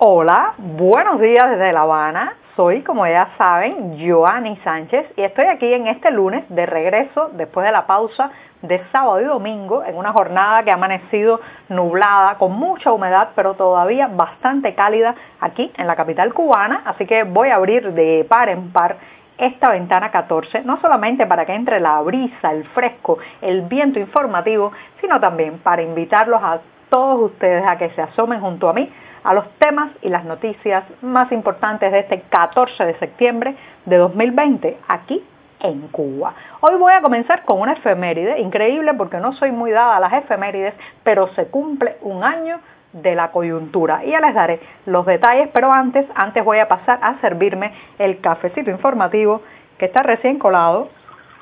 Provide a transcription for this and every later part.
Hola, buenos días desde La Habana. Soy, como ya saben, Joanny Sánchez y estoy aquí en este lunes de regreso después de la pausa de sábado y domingo en una jornada que ha amanecido nublada, con mucha humedad, pero todavía bastante cálida aquí en la capital cubana. Así que voy a abrir de par en par esta ventana 14, no solamente para que entre la brisa, el fresco, el viento informativo, sino también para invitarlos a todos ustedes a que se asomen junto a mí a los temas y las noticias más importantes de este 14 de septiembre de 2020 aquí en Cuba. Hoy voy a comenzar con una efeméride, increíble porque no soy muy dada a las efemérides, pero se cumple un año de la coyuntura. Y ya les daré los detalles, pero antes, antes voy a pasar a servirme el cafecito informativo que está recién colado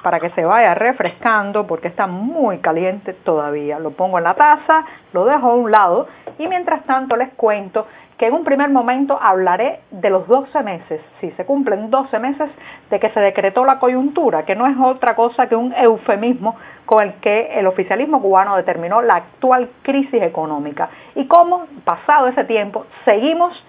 para que se vaya refrescando porque está muy caliente todavía. Lo pongo en la taza, lo dejo a un lado y mientras tanto les cuento que en un primer momento hablaré de los 12 meses, si se cumplen 12 meses de que se decretó la coyuntura, que no es otra cosa que un eufemismo con el que el oficialismo cubano determinó la actual crisis económica y cómo, pasado ese tiempo, seguimos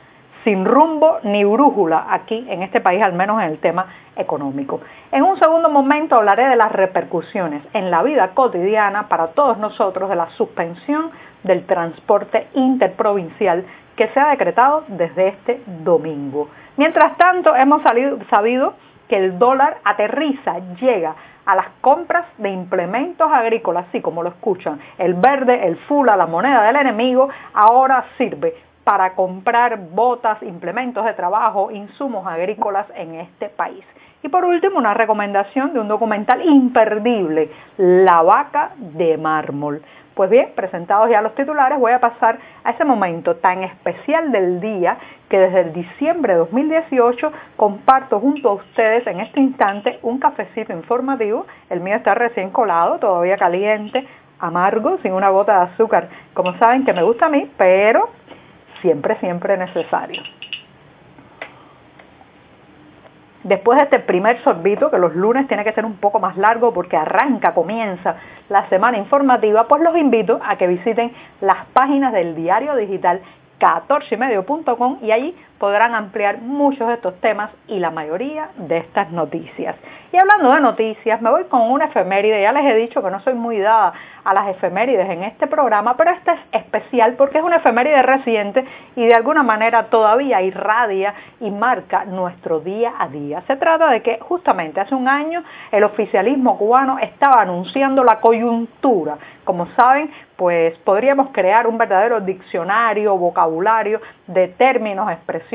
sin rumbo ni brújula aquí en este país, al menos en el tema económico. En un segundo momento hablaré de las repercusiones en la vida cotidiana para todos nosotros de la suspensión del transporte interprovincial que se ha decretado desde este domingo. Mientras tanto, hemos sabido que el dólar aterriza, llega a las compras de implementos agrícolas, así como lo escuchan, el verde, el fula, la moneda del enemigo, ahora sirve para comprar botas, implementos de trabajo, insumos agrícolas en este país. Y por último, una recomendación de un documental imperdible, La vaca de mármol. Pues bien, presentados ya los titulares, voy a pasar a ese momento tan especial del día que desde el diciembre de 2018 comparto junto a ustedes en este instante un cafecito informativo. El mío está recién colado, todavía caliente, amargo, sin una gota de azúcar, como saben que me gusta a mí, pero siempre, siempre necesario. Después de este primer sorbito, que los lunes tiene que ser un poco más largo porque arranca, comienza la semana informativa, pues los invito a que visiten las páginas del diario digital 14ymedio.com y allí podrán ampliar muchos de estos temas y la mayoría de estas noticias. Y hablando de noticias, me voy con una efeméride, ya les he dicho que no soy muy dada a las efemérides en este programa, pero esta es especial porque es una efeméride reciente y de alguna manera todavía irradia y marca nuestro día a día. Se trata de que justamente hace un año el oficialismo cubano estaba anunciando la coyuntura. Como saben, pues podríamos crear un verdadero diccionario, vocabulario de términos, expresiones,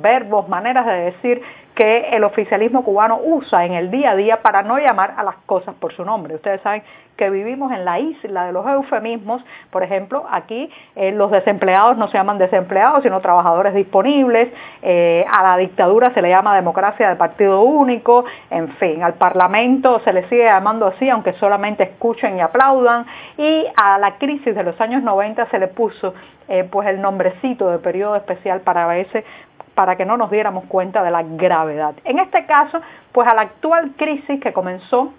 verbos, maneras de decir que el oficialismo cubano usa en el día a día para no llamar a las cosas por su nombre. Ustedes saben que vivimos en la isla de los eufemismos, por ejemplo, aquí eh, los desempleados no se llaman desempleados, sino trabajadores disponibles, eh, a la dictadura se le llama democracia de partido único, en fin, al parlamento se le sigue llamando así, aunque solamente escuchen y aplaudan, y a la crisis de los años 90 se le puso eh, pues el nombrecito de periodo especial para ese para que no nos diéramos cuenta de la gravedad. En este caso, pues a la actual crisis que comenzó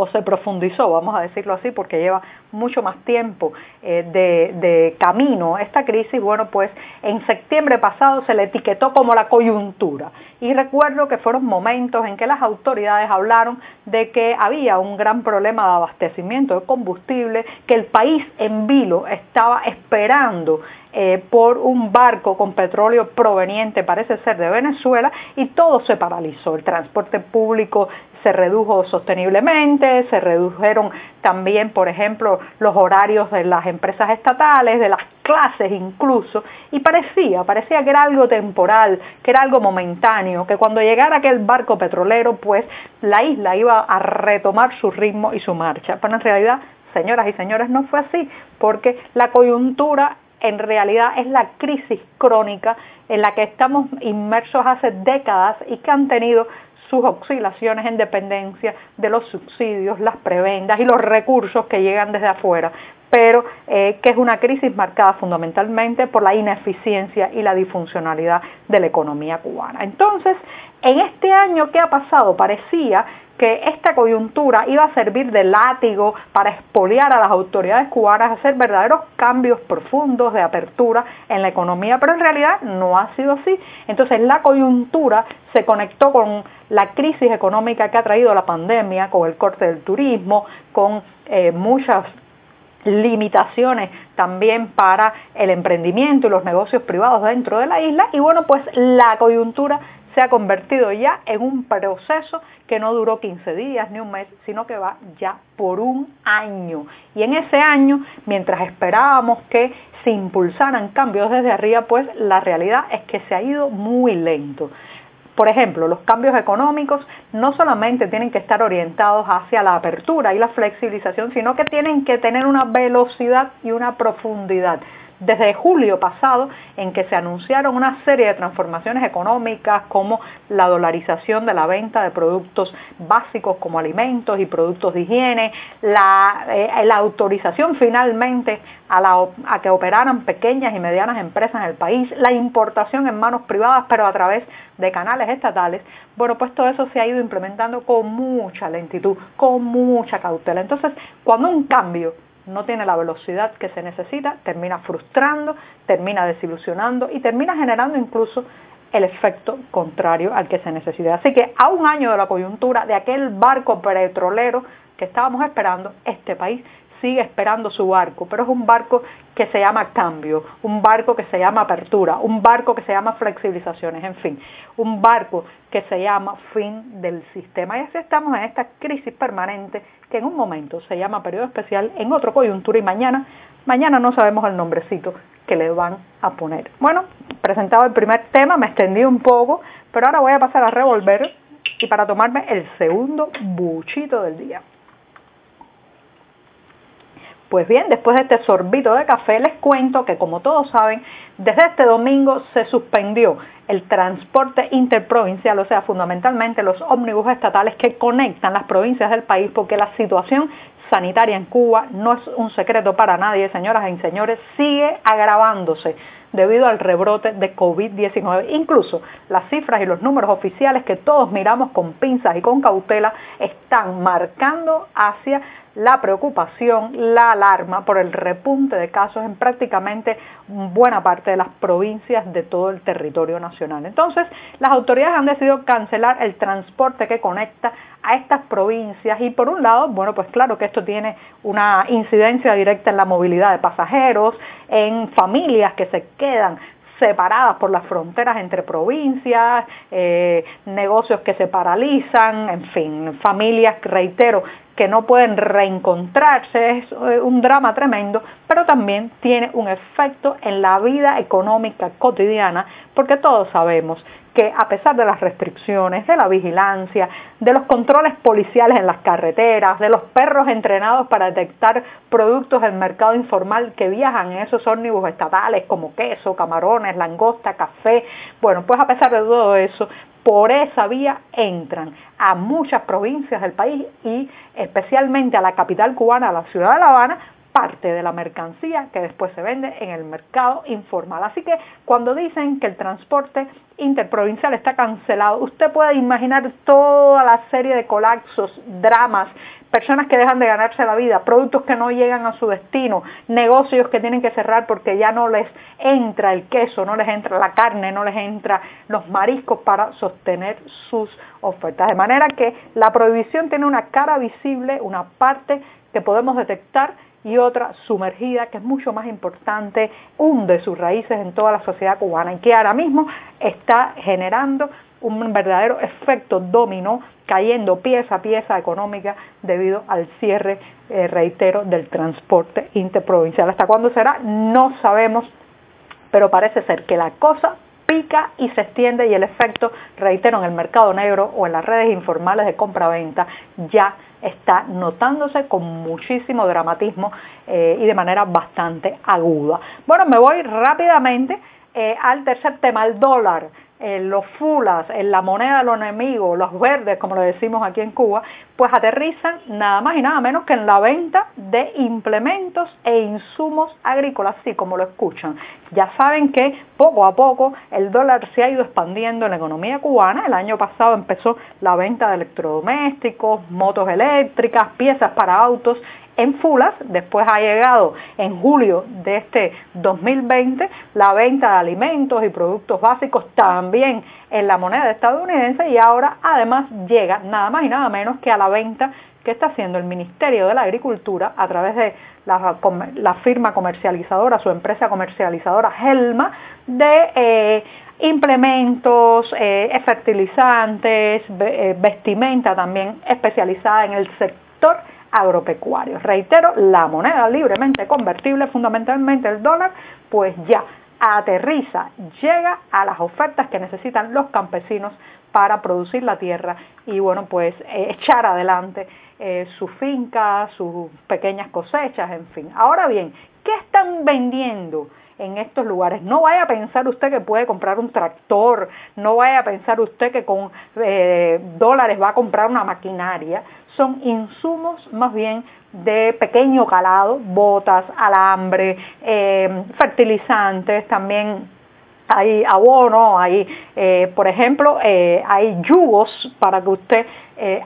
o se profundizó, vamos a decirlo así, porque lleva mucho más tiempo eh, de, camino esta crisis, bueno, pues en septiembre pasado se le etiquetó como la coyuntura. Y recuerdo que fueron momentos en que las autoridades hablaron de que había un gran problema de abastecimiento de combustible, que el país en vilo estaba esperando eh, por un barco con petróleo proveniente, parece ser, de Venezuela, y todo se paralizó. El transporte público se redujo sosteniblemente, se redujeron también, por ejemplo, los horarios de las empresas estatales, de las clases incluso, y parecía, parecía que era algo temporal, que era algo momentáneo, que cuando llegara aquel barco petrolero, pues la isla iba a retomar su ritmo y su marcha. Pero en realidad, señoras y señores, no fue así, porque la coyuntura en realidad es la crisis crónica en la que estamos inmersos hace décadas y que han tenido sus oscilaciones en dependencia de los subsidios, las prebendas y los recursos que llegan desde afuera pero eh, que es una crisis marcada fundamentalmente por la ineficiencia y la disfuncionalidad de la economía cubana. Entonces, en este año, ¿qué ha pasado? Parecía que esta coyuntura iba a servir de látigo para expoliar a las autoridades cubanas, hacer verdaderos cambios profundos de apertura en la economía, pero en realidad no ha sido así. Entonces la coyuntura se conectó con la crisis económica que ha traído la pandemia, con el corte del turismo, con eh, muchas limitaciones también para el emprendimiento y los negocios privados dentro de la isla y bueno pues la coyuntura se ha convertido ya en un proceso que no duró 15 días ni un mes, sino que va ya por un año. Y en ese año, mientras esperábamos que se impulsaran cambios desde arriba, pues la realidad es que se ha ido muy lento. Por ejemplo, los cambios económicos no solamente tienen que estar orientados hacia la apertura y la flexibilización, sino que tienen que tener una velocidad y una profundidad desde julio pasado en que se anunciaron una serie de transformaciones económicas como la dolarización de la venta de productos básicos como alimentos y productos de higiene, la, eh, autorización finalmente a, a que operaran pequeñas y medianas empresas en el país, la importación en manos privadas pero a través de canales estatales, bueno, pues todo eso se ha ido implementando con mucha lentitud, con mucha cautela. Entonces, cuando un cambio no tiene la velocidad que se necesita, termina frustrando, termina desilusionando y termina generando incluso el efecto contrario al que se necesita. Así que a un año de la coyuntura, de aquel barco petrolero que estábamos esperando, este país sigue esperando su barco, pero es un barco que se llama cambio, un barco que se llama apertura, un barco que se llama flexibilizaciones, en fin, un barco que se llama fin del sistema. Y así estamos en esta crisis permanente que en un momento se llama periodo especial, en otro coyuntura y mañana, mañana no sabemos el nombrecito que le van a poner. Bueno, presentado el primer tema, me extendí un poco, pero ahora voy a pasar a revolver y para tomarme el segundo buchito del día. Pues bien, después de este sorbito de café les cuento que como todos saben, desde este domingo se suspendió el transporte interprovincial, o sea, fundamentalmente los ómnibus estatales que conectan las provincias del país porque la situación sanitaria en Cuba no es un secreto para nadie, señoras y señores, sigue agravándose debido al rebrote de COVID-19. Incluso las cifras y los números oficiales que todos miramos con pinzas y con cautela están marcando hacia la preocupación, la alarma por el repunte de casos en prácticamente buena parte de las provincias de todo el territorio nacional. Entonces, las autoridades han decidido cancelar el transporte que conecta a estas provincias y por un lado, bueno, pues claro que esto tiene una incidencia directa en la movilidad de pasajeros, en familias que se quedan separadas por las fronteras entre provincias, eh, negocios que se paralizan, en fin, familias, reitero, que no pueden reencontrarse, es eh, un drama tremendo, pero también tiene un efecto en la vida económica cotidiana, porque todos sabemos que a pesar de las restricciones, de la vigilancia, de los controles policiales en las carreteras, de los perros entrenados para detectar productos del mercado informal que viajan en esos ómnibus estatales como queso, camarones, langosta, café, bueno, pues a pesar de todo eso, por esa vía entran a muchas provincias del país y especialmente a la capital cubana, a la ciudad de La Habana, parte de la mercancía que después se vende en el mercado informal. Así que cuando dicen que el transporte interprovincial está cancelado, usted puede imaginar toda la serie de colapsos, dramas, personas que dejan de ganarse la vida, productos que no llegan a su destino, negocios que tienen que cerrar porque ya no les entra el queso, no les entra la carne, no les entra los mariscos para sostener sus ofertas. De manera que la prohibición tiene una cara visible, una parte que podemos detectar y otra sumergida, que es mucho más importante, hunde sus raíces en toda la sociedad cubana y que ahora mismo está generando un verdadero efecto dominó, cayendo pieza a pieza económica debido al cierre, eh, reitero, del transporte interprovincial. ¿Hasta cuándo será? No sabemos, pero parece ser que la cosa pica y se extiende y el efecto, reitero, en el mercado negro o en las redes informales de compra-venta ya está notándose con muchísimo dramatismo eh, y de manera bastante aguda. Bueno, me voy rápidamente eh, al tercer tema, el dólar eh, los fulas, en la moneda de los enemigos, los verdes, como lo decimos aquí en Cuba, pues aterrizan nada más y nada menos que en la venta de implementos e insumos agrícolas, así como lo escuchan. Ya saben que poco a poco el dólar se ha ido expandiendo en la economía cubana. El año pasado empezó la venta de electrodomésticos, motos eléctricas, piezas para autos en Fulas, después ha llegado en julio de este 2020 la venta de alimentos y productos básicos también en la moneda estadounidense y ahora además llega nada más y nada menos que a la venta que está haciendo el Ministerio de la Agricultura a través de la, firma comercializadora, su empresa comercializadora Helma, de eh, implementos, eh, fertilizantes, eh, vestimenta también especializada en el sector agropecuarios. Reitero, la moneda libremente convertible, fundamentalmente el dólar, pues ya aterriza, llega a las ofertas que necesitan los campesinos para producir la tierra y bueno, pues eh, echar adelante eh, su finca, sus pequeñas cosechas, en fin. Ahora bien, ¿qué están vendiendo? en estos lugares. No vaya a pensar usted que puede comprar un tractor, no vaya a pensar usted que con eh, dólares va a comprar una maquinaria son insumos más bien de pequeño calado, botas, alambre, eh, fertilizantes, también hay abono, hay, eh, por ejemplo, eh, hay yugos para que usted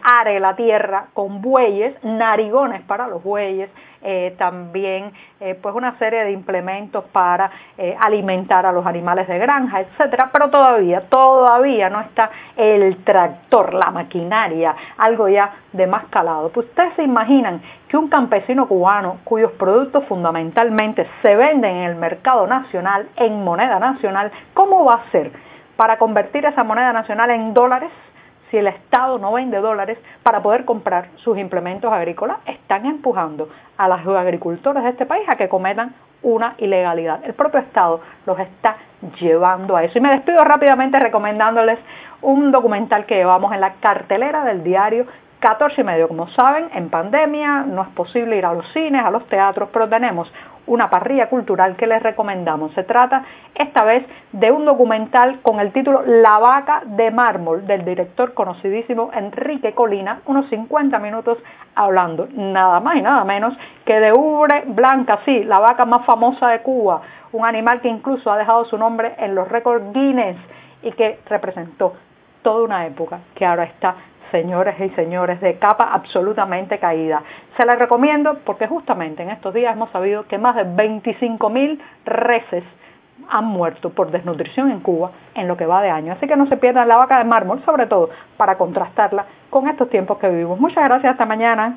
are la tierra con bueyes, narigones para los bueyes, eh, también eh, pues una serie de implementos para eh, alimentar a los animales de granja, etcétera, pero todavía, todavía no está el tractor, la maquinaria, algo ya de más calado. Pues ustedes se imaginan que un campesino cubano cuyos productos fundamentalmente se venden en el mercado nacional, en moneda nacional, ¿cómo va a ser para convertir esa moneda nacional en dólares? si el Estado no vende dólares para poder comprar sus implementos agrícolas, están empujando a los agricultores de este país a que cometan una ilegalidad. El propio Estado los está llevando a eso. Y me despido rápidamente recomendándoles un documental que llevamos en la cartelera del diario 14 y medio. Como saben, en pandemia no es posible ir a los cines, a los teatros, pero tenemos una parrilla cultural que les recomendamos. Se trata esta vez de un documental con el título La vaca de mármol del director conocidísimo Enrique Colina, unos 50 minutos hablando nada más y nada menos que de ubre blanca, sí, la vaca más famosa de Cuba, un animal que incluso ha dejado su nombre en los récords Guinness y que representó toda una época que ahora está señores y señores, de capa absolutamente caída. Se les recomiendo porque justamente en estos días hemos sabido que más de 25 mil reses han muerto por desnutrición en Cuba en lo que va de año. Así que no se pierdan la vaca de mármol, sobre todo para contrastarla con estos tiempos que vivimos. Muchas gracias, hasta mañana.